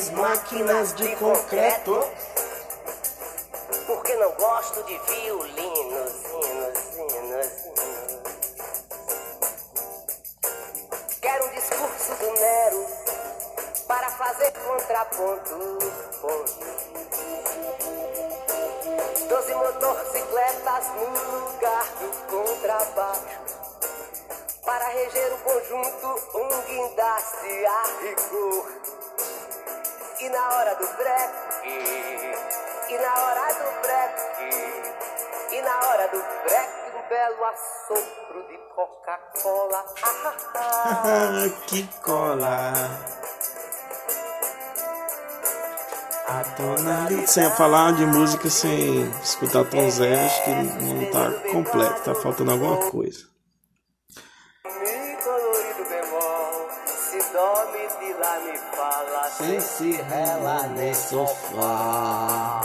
Dez máquinas de concreto. Porque não gosto de violinos. Quero um discurso do Nero para fazer contraponto. ponto. Doze motocicletas no lugar do contrabaixo. Para reger o conjunto, um guindaste a rigor. E na hora do break, e na hora do break, e na hora do break, um belo assopro de Coca-Cola. Ah, ah, ah. Ah, que cola. A tonalidade. Sem falar de música sem escutar Tom Zé, acho que não tá completo, tá faltando alguma coisa. Sem se rela nem sofá.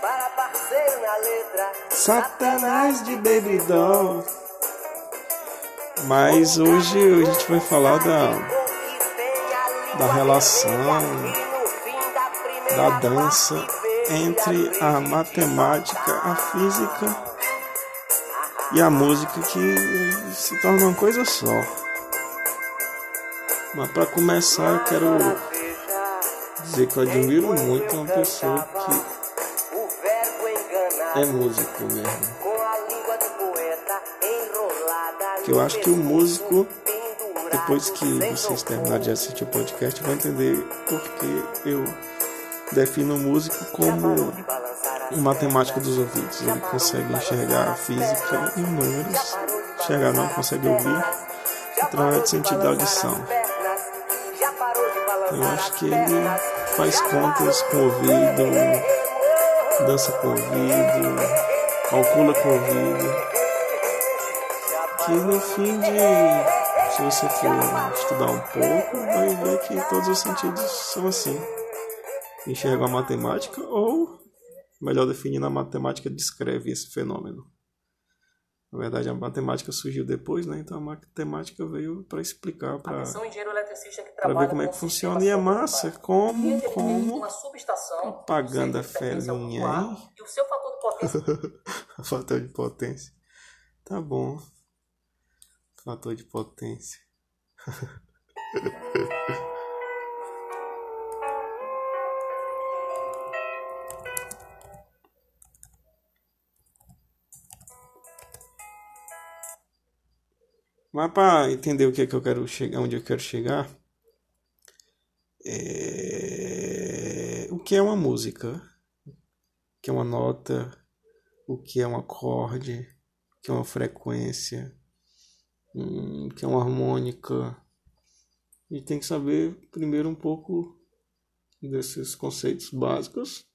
Para parceiro na letra, Satanás de Baby. Mas hoje a gente vai falar da, da relação, da dança entre a matemática, a física e a música que se torna uma coisa só. Mas para começar eu quero dizer que eu admiro muito uma pessoa que o é músico mesmo. Que eu acho que o músico, depois que vocês terminarem de assistir o podcast, vão entender porque eu defino o músico como um matemático dos ouvidos. Ele consegue enxergar a física em números, enxergar não, consegue ouvir através do sentido da audição. Eu acho que ele faz contas com o ouvido, dança com o ouvido, calcula com o ouvido. Que no fim de. Se você for estudar um pouco, vai ver que todos os sentidos são assim. Enxerga a matemática, ou, melhor definindo, a matemática descreve esse fenômeno. Na verdade, a matemática surgiu depois, né? Então a matemática veio para explicar, para trabalha ver como é que funciona. E é massa como, como propaganda é felinha, hein? E o seu fator de potência fator de potência. Tá bom. Fator de potência. Mas para entender o que é que eu quero chegar, onde eu quero chegar, é... o que é uma música? O que é uma nota? O que é um acorde? O que é uma frequência? Hum, O que é uma harmônica? E tem que saber primeiro um pouco desses conceitos básicos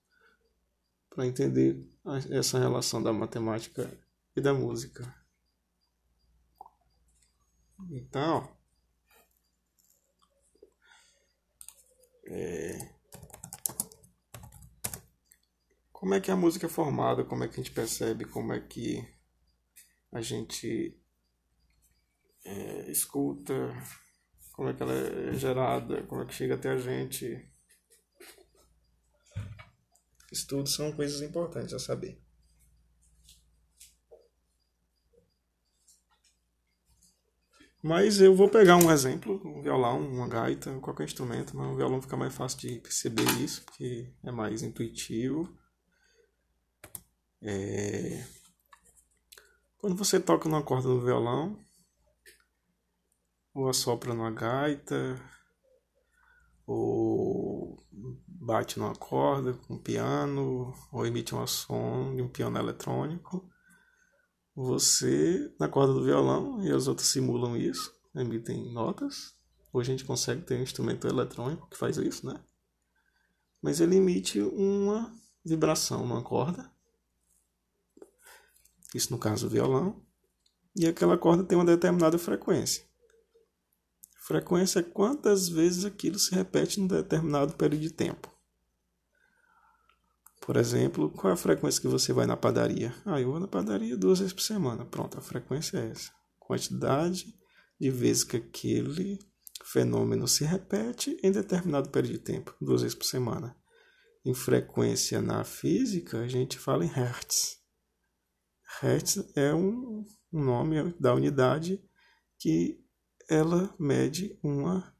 para entender essa relação da matemática e da música. Então, é, como é que a música é formada? Como é que a gente percebe? Como é que a gente é, escuta? Como é que ela é gerada? Como é que chega até a gente? Isso tudo são coisas importantes a saber. Mas eu vou pegar um exemplo, um violão, uma gaita, qualquer instrumento, mas o violão fica mais fácil de perceber isso, porque é mais intuitivo. É... Quando você toca numa corda do violão, ou assopra numa gaita, ou bate numa corda com um piano, ou emite um som de um piano eletrônico, você, na corda do violão, e as outras simulam isso, emitem notas. Hoje a gente consegue ter um instrumento eletrônico que faz isso, né? Mas ele emite uma vibração numa corda. Isso no caso do violão. E aquela corda tem uma determinada frequência. Frequência é quantas vezes aquilo se repete num determinado período de tempo. Por exemplo, qual é a frequência que você vai na padaria? Ah, eu vou na padaria duas vezes por semana. Pronto, a frequência é essa. Quantidade de vezes que aquele fenômeno se repete em determinado período de tempo, duas vezes por semana. Em frequência na física, a gente fala em hertz. Hertz é um, um nome da unidade que ela mede uma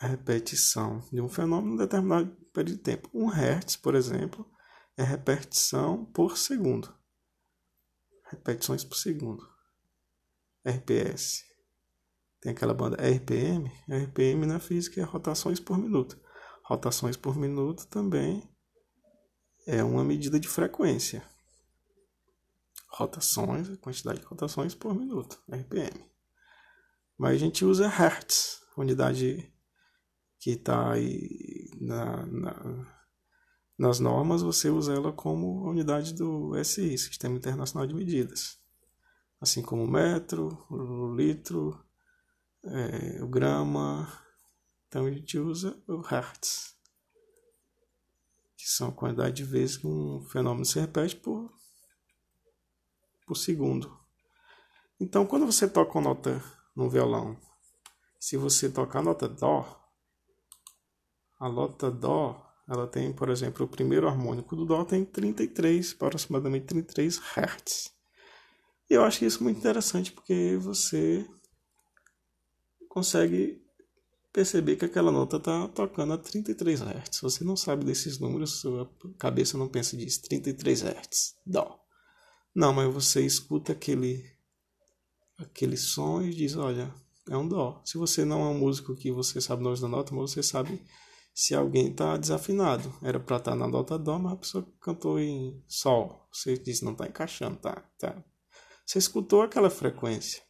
repetição de um fenômeno em determinado período de tempo. Um hertz, por exemplo, é repetição por segundo. Repetições por segundo. RPS. Tem aquela banda RPM. RPM na física é rotações por minuto. Rotações por minuto também é uma medida de frequência. Rotações, quantidade de rotações por minuto, RPM. Mas a gente usa Hertz, unidade que está aí na, na, nas normas, você usa ela como unidade do SI, Sistema Internacional de Medidas. Assim como o metro, o litro, é, o grama. Então a gente usa o Hertz, que são a quantidade de vezes que um fenômeno se repete por, por segundo. Então quando você toca uma nota no violão, se você tocar a nota Dó, a nota Dó, ela tem, por exemplo, o primeiro harmônico do Dó tem 33, aproximadamente 33 Hz. E eu acho isso muito interessante porque você consegue perceber que aquela nota está tocando a 33 Hz. Você não sabe desses números, sua cabeça não pensa disso. 33 Hz, Dó. Não, mas você escuta aquele, aquele som e diz, olha, é um Dó. Se você não é um músico que você sabe nós da nota, mas você sabe se alguém está desafinado. Era para estar tá na nota Dó, mas a pessoa cantou em Sol. Você disse, não está encaixando, tá, tá. Você escutou aquela frequência.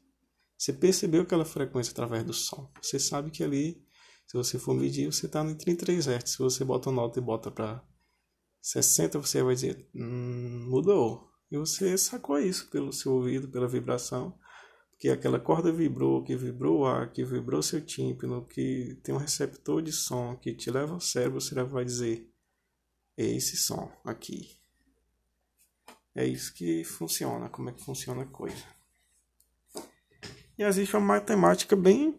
Você percebeu aquela frequência através do som. Você sabe que ali, se você for medir, você está em 33 Hz. Se você bota uma nota e bota para 60, você vai dizer, hum, mudou. E você sacou isso pelo seu ouvido, pela vibração que aquela corda vibrou, que vibrou o ar, que vibrou seu tímpano, que tem um receptor de som que te leva ao cérebro, você vai dizer: é esse som aqui. É isso que funciona, como é que funciona a coisa. E existe uma matemática bem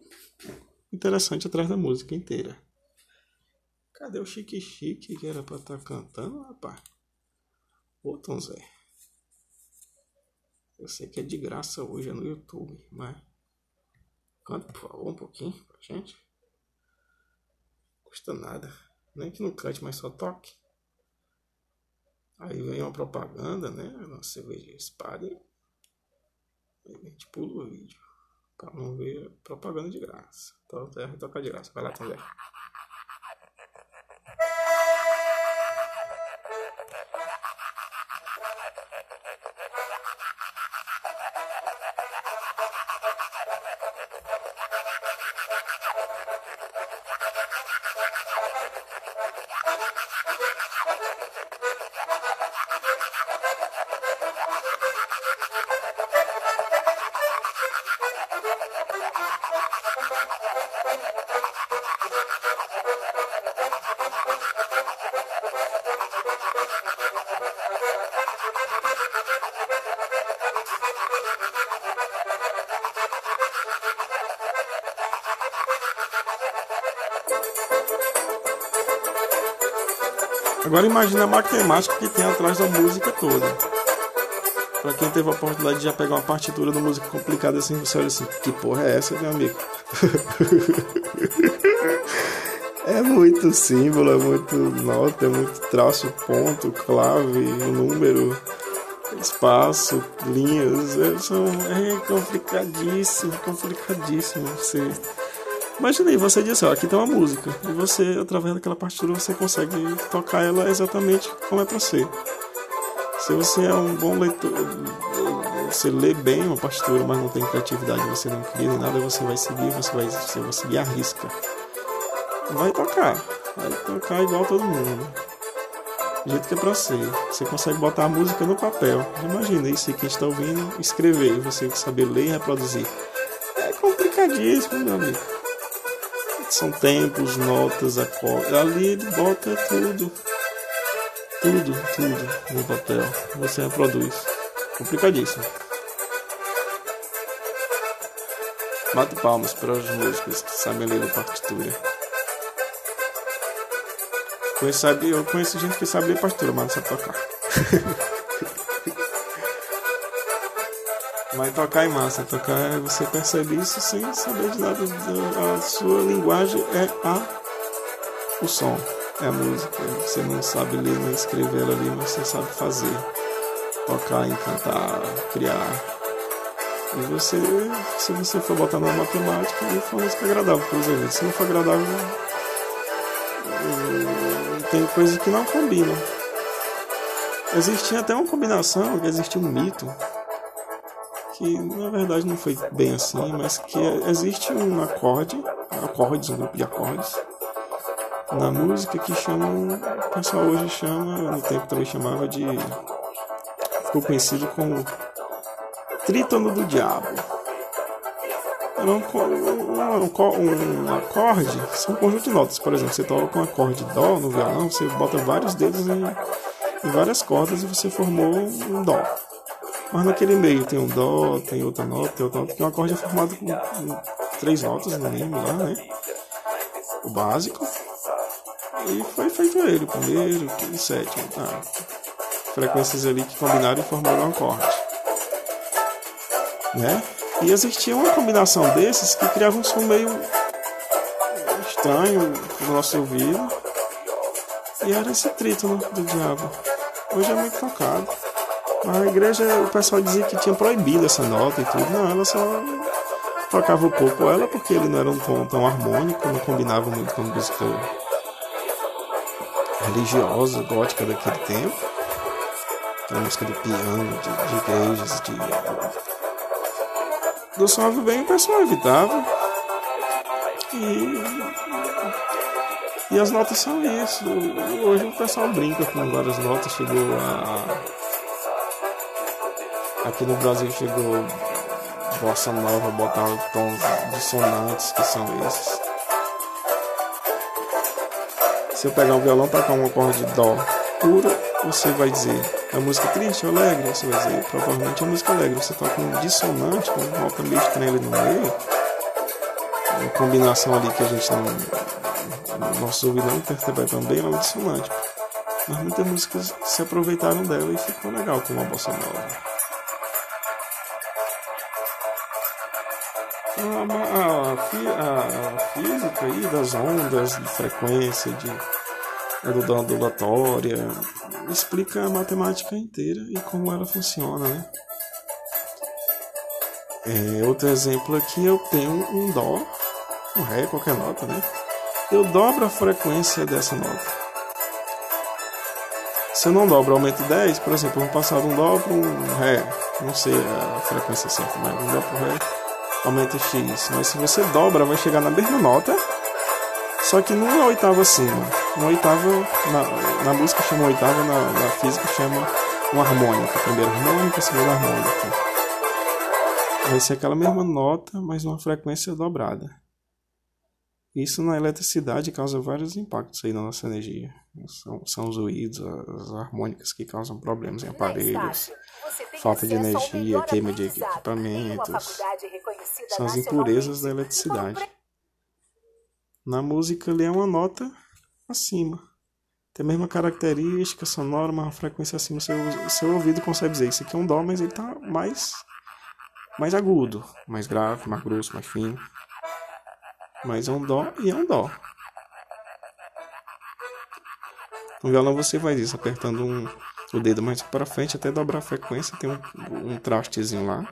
interessante atrás da música inteira. Cadê o Chique Chique que era pra estar tá cantando, rapaz? Ô Tom Zé. Eu sei que é de graça hoje, é no YouTube, mas. Canta, por favor, um pouquinho pra gente. Custa nada. Nem que não cante, mas só toque. Aí vem uma propaganda, né? Uma cerveja espada. Aí a gente pula o vídeo. Pra não ver propaganda de graça. Então, vai tocar de graça. Vai lá também. Agora imagine a matemática que tem atrás da música toda. Pra quem teve a oportunidade de já pegar uma partitura de música complicada assim, você olha assim, que porra é essa, meu amigo? é muito símbolo, é muito nota, é muito traço, ponto, clave, número, espaço, linhas. É, são, é complicadíssimo, complicadíssimo. Você Imagina aí, você diz assim, ó, aqui tem uma música, e você, através daquela partitura, você consegue tocar ela exatamente como é para ser. Se você é um bom leitor, você lê bem uma partitura, mas não tem criatividade, você não cria nem nada, você vai seguir, você vai, você seguir a risca. Vai tocar, vai tocar igual todo mundo. Do jeito que é pra ser. Você consegue botar a música no papel. Imagina isso que a gente tá ouvindo, escrever, você saber ler e reproduzir. É complicadíssimo, meu amigo são tempos, notas, acordes. Ali ele bota tudo. tudo, tudo no papel. Você reproduz. Complicadíssimo. Bate palmas para os músicos que sabem ler a partitura. Conheço, eu conheço gente que sabe ler partitura, mas não sabe tocar. Mas tocar é massa, tocar você percebe isso sem saber de nada. A sua linguagem é a o som, é a música. Você não sabe ler nem escrever ali, mas você sabe fazer. Tocar, encantar, criar. E você, se você for botar na matemática, ele foi música agradável para os ouvidos. Se não for agradável, tem coisas que não combinam. Existia até uma combinação, existia um mito que na verdade não foi bem assim, mas que existe um acorde, acordes, um grupo de acordes na música que chamam, o pessoal hoje chama, no tempo também chamava de ficou conhecido como trítono do diabo. Era um, um, um, um, acorde, são um conjunto de notas, por exemplo, você toca um acorde dó no violão, você bota vários dedos em, em várias cordas e você formou um dó. Mas naquele meio tem um Dó, tem outra nota, tem outra nota, que um acorde é formado com, três notas no mínimo lá, né? O básico. E foi feito ele, o primeiro, o sétimo, tá? Frequências ali que combinaram e formaram um acorde. Né? E existia uma combinação desses que criava um som meio estranho no nosso ouvido. E era esse trítono do diabo. Hoje é muito tocado. A igreja, o pessoal dizia que tinha proibido essa nota e tudo. Não, ela só tocava um pouco ela porque ele não era um tom tão harmônico, não combinava muito com a música religiosa, gótica daquele tempo. Aquela música de piano, de, de igrejas, de. Do suave bem o pessoal evitava. E. E as notas são isso. Hoje o pessoal brinca com várias notas, chegou a Aqui no Brasil chegou bossa nova, botar tons dissonantes que são esses. Se eu pegar um violão, tocar um acorde de dó puro, você vai dizer é música triste ou alegre? Você vai dizer provavelmente é música alegre. Você toca um dissonante, com uma nota meio estranha ali no meio, uma combinação ali que a gente não. Nosso ouvido não interpretam bem, ela é um dissonante. Mas muitas músicas se aproveitaram dela e ficou legal com uma bossa nova. A, a, física aí das ondas, de frequência, de da ondulatória, explica a matemática inteira e como ela funciona, né? É, outro exemplo aqui, eu tenho um Dó, um Ré, qualquer nota, né? Eu dobro a frequência dessa nota. Se eu não dobro, aumento 10, por exemplo, eu vou passar de um Dó para um Ré, não sei a frequência certa, mas um Dó para um Ré aumenta X. Mas se você dobra, vai chegar na mesma nota, só que numa oitava acima. Uma oitava, na, na música chama oitava, na, na física chama uma harmônica. Primeira harmônica, segunda harmônica. Vai ser aquela mesma nota, mas numa frequência dobrada. Isso na eletricidade causa vários impactos aí na nossa energia. São, são os ruídos, as harmônicas que causam problemas em aparelhos, falta de energia, queima de equipamentos. São as impurezas da eletricidade. Na música ele é uma nota acima. Tem a mesma característica sonora, uma frequência acima. Seu, seu ouvido consegue dizer isso aqui é um dó, mas ele está mais, mais agudo, mais grave, mais grosso, mais fino. Mas é um dó e é um dó. No violão você faz isso apertando um, o dedo mais para frente até dobrar a frequência. Tem um, um trastezinho lá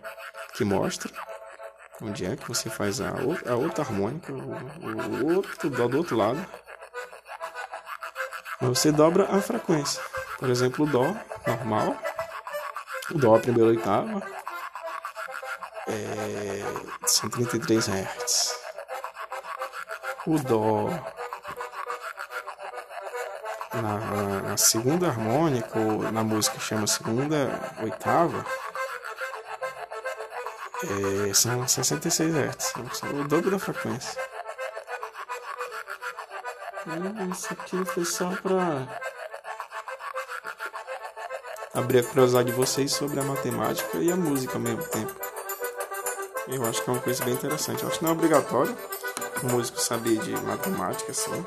que mostra onde é que você faz a, a outra harmônica, o, o outro do outro lado. Você dobra a frequência. Por exemplo, o dó normal, o dó a primeira oitava é 133 Hz o Dó na, na segunda harmônica, ou na música que chama segunda oitava, é, são 66 Hz, o dobro da frequência. Isso aqui foi só para abrir a curiosidade de vocês sobre a matemática e a música ao mesmo tempo. Eu acho que é uma coisa bem interessante. Eu acho que não é obrigatório o músico saber de matemática, assim.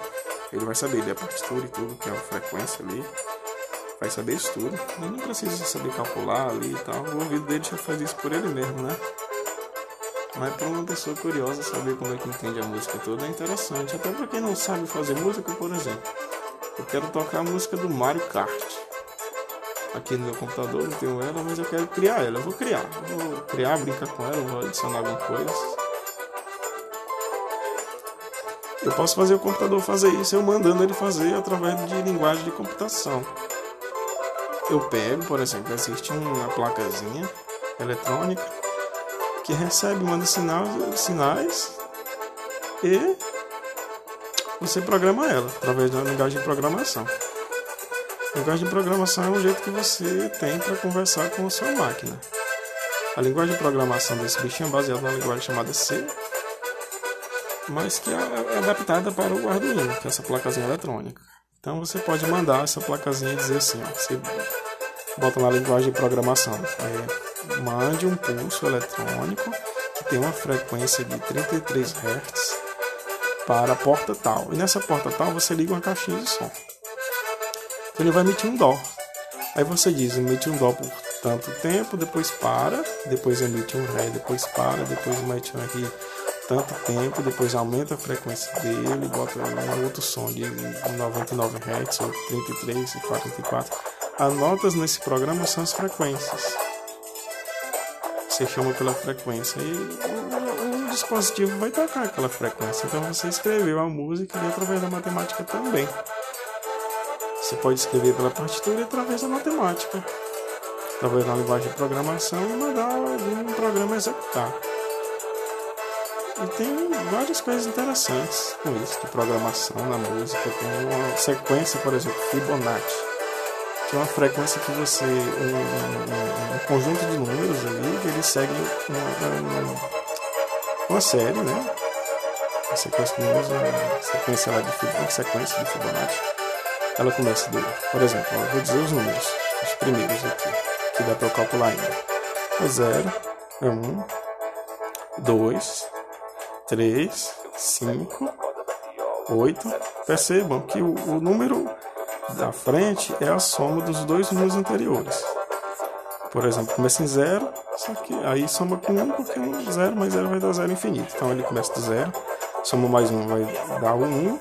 Ele vai saber de a partitura e tudo, que é a frequência ali. Vai saber isso tudo. Ele não precisa saber calcular ali e tal. O ouvido dele já faz isso por ele mesmo, né? Mas para uma pessoa curiosa saber como é que entende a música toda é interessante. Até para quem não sabe fazer música, por exemplo. Eu quero tocar a música do Mario Kart. Aqui no meu computador não tenho ela, mas eu quero criar ela. Eu vou criar. Eu vou criar, brincar com ela, vou adicionar alguma coisa. Eu posso fazer o computador fazer isso eu mandando ele fazer através de linguagem de computação. Eu pego, por exemplo, existe uma placazinha eletrônica que recebe, manda sinais, e você programa ela através da linguagem de programação. A linguagem de programação é um jeito que você tem para conversar com a sua máquina. A linguagem de programação desse bichinho é baseada numa linguagem chamada C, mas que é adaptada para o Arduino, que é essa placazinha eletrônica. Então você pode mandar essa placazinha e dizer assim, ó, você bota na linguagem de programação, é, mande um pulso eletrônico que tem uma frequência de 33 Hz para a porta tal. E nessa porta tal você liga uma caixinha de som. Então ele vai emitir um dó. Aí você diz, emite um dó por tanto tempo, depois para, depois emite um ré, depois para, depois emite um ri tanto tempo, depois aumenta a frequência dele, bota um outro som de 99 Hz ou 33 e 44. As notas nesse programa são as frequências. Você chama pela frequência e o, o dispositivo vai tocar aquela frequência. Então você escreveu a música e através da matemática também. Você pode escrever pela partitura e através da matemática. Através da linguagem de programação e mandar algum programa executar. E tem várias coisas interessantes com isso, de programação na música. Tem uma sequência, por exemplo, Fibonacci, que é uma frequência que você. um, um, um conjunto de números ali, que ele segue uma, uma série, né? A sequência de números, uma sequência, lá de, uma sequência de Fibonacci. Ela começa do. Por exemplo, eu vou dizer os números, os primeiros aqui, que dá para calcular ainda. É 0, é 1, um, 2, 3, 5, 8. Percebam que o, o, número da frente é a soma dos dois números anteriores. Por exemplo, começa em 0, só que aí soma com 1, um, porque 1 0 mais 0 vai dar 0 infinito. Então ele começa do 0, soma mais 1 um, vai dar o 1, um,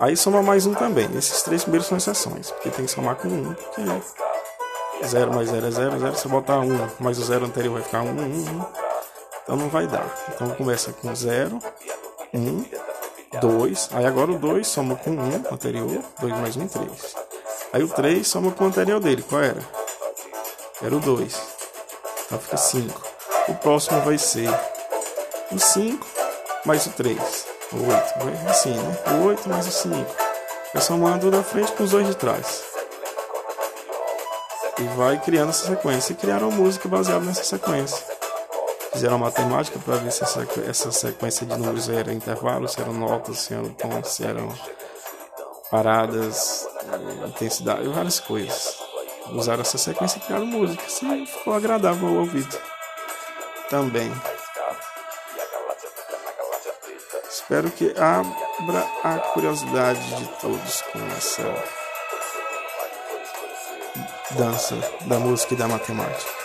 aí soma mais 1 um também. Esses três primeiros são exceções, porque tem que somar com 1, um, porque 0 mais 0 é 0, 0, se botar 1 um, mais o 0 anterior vai ficar 1, 1, 1. Então não vai dar. Então começa com 0, 1, 2. Aí agora o 2 soma com 1 um, anterior. 2 mais 1, um, 3. Aí o 3 soma com o anterior dele. Qual era? Era o 2. Então fica 5. O próximo vai ser o 5 mais o 3. O 8. Vai assim, né? O 8 mais o 5. Vai somando da frente com os dois de trás. E vai criando essa sequência. E criaram música baseada nessa sequência fizeram matemática para ver se essa, sequência de números era intervalos, se eram notas, se eram tons, se eram paradas, intensidade, várias coisas. Usaram essa sequência e criaram música, e ficou agradável ao ouvido. Também. Espero que abra a curiosidade de todos com essa dança da música e da matemática.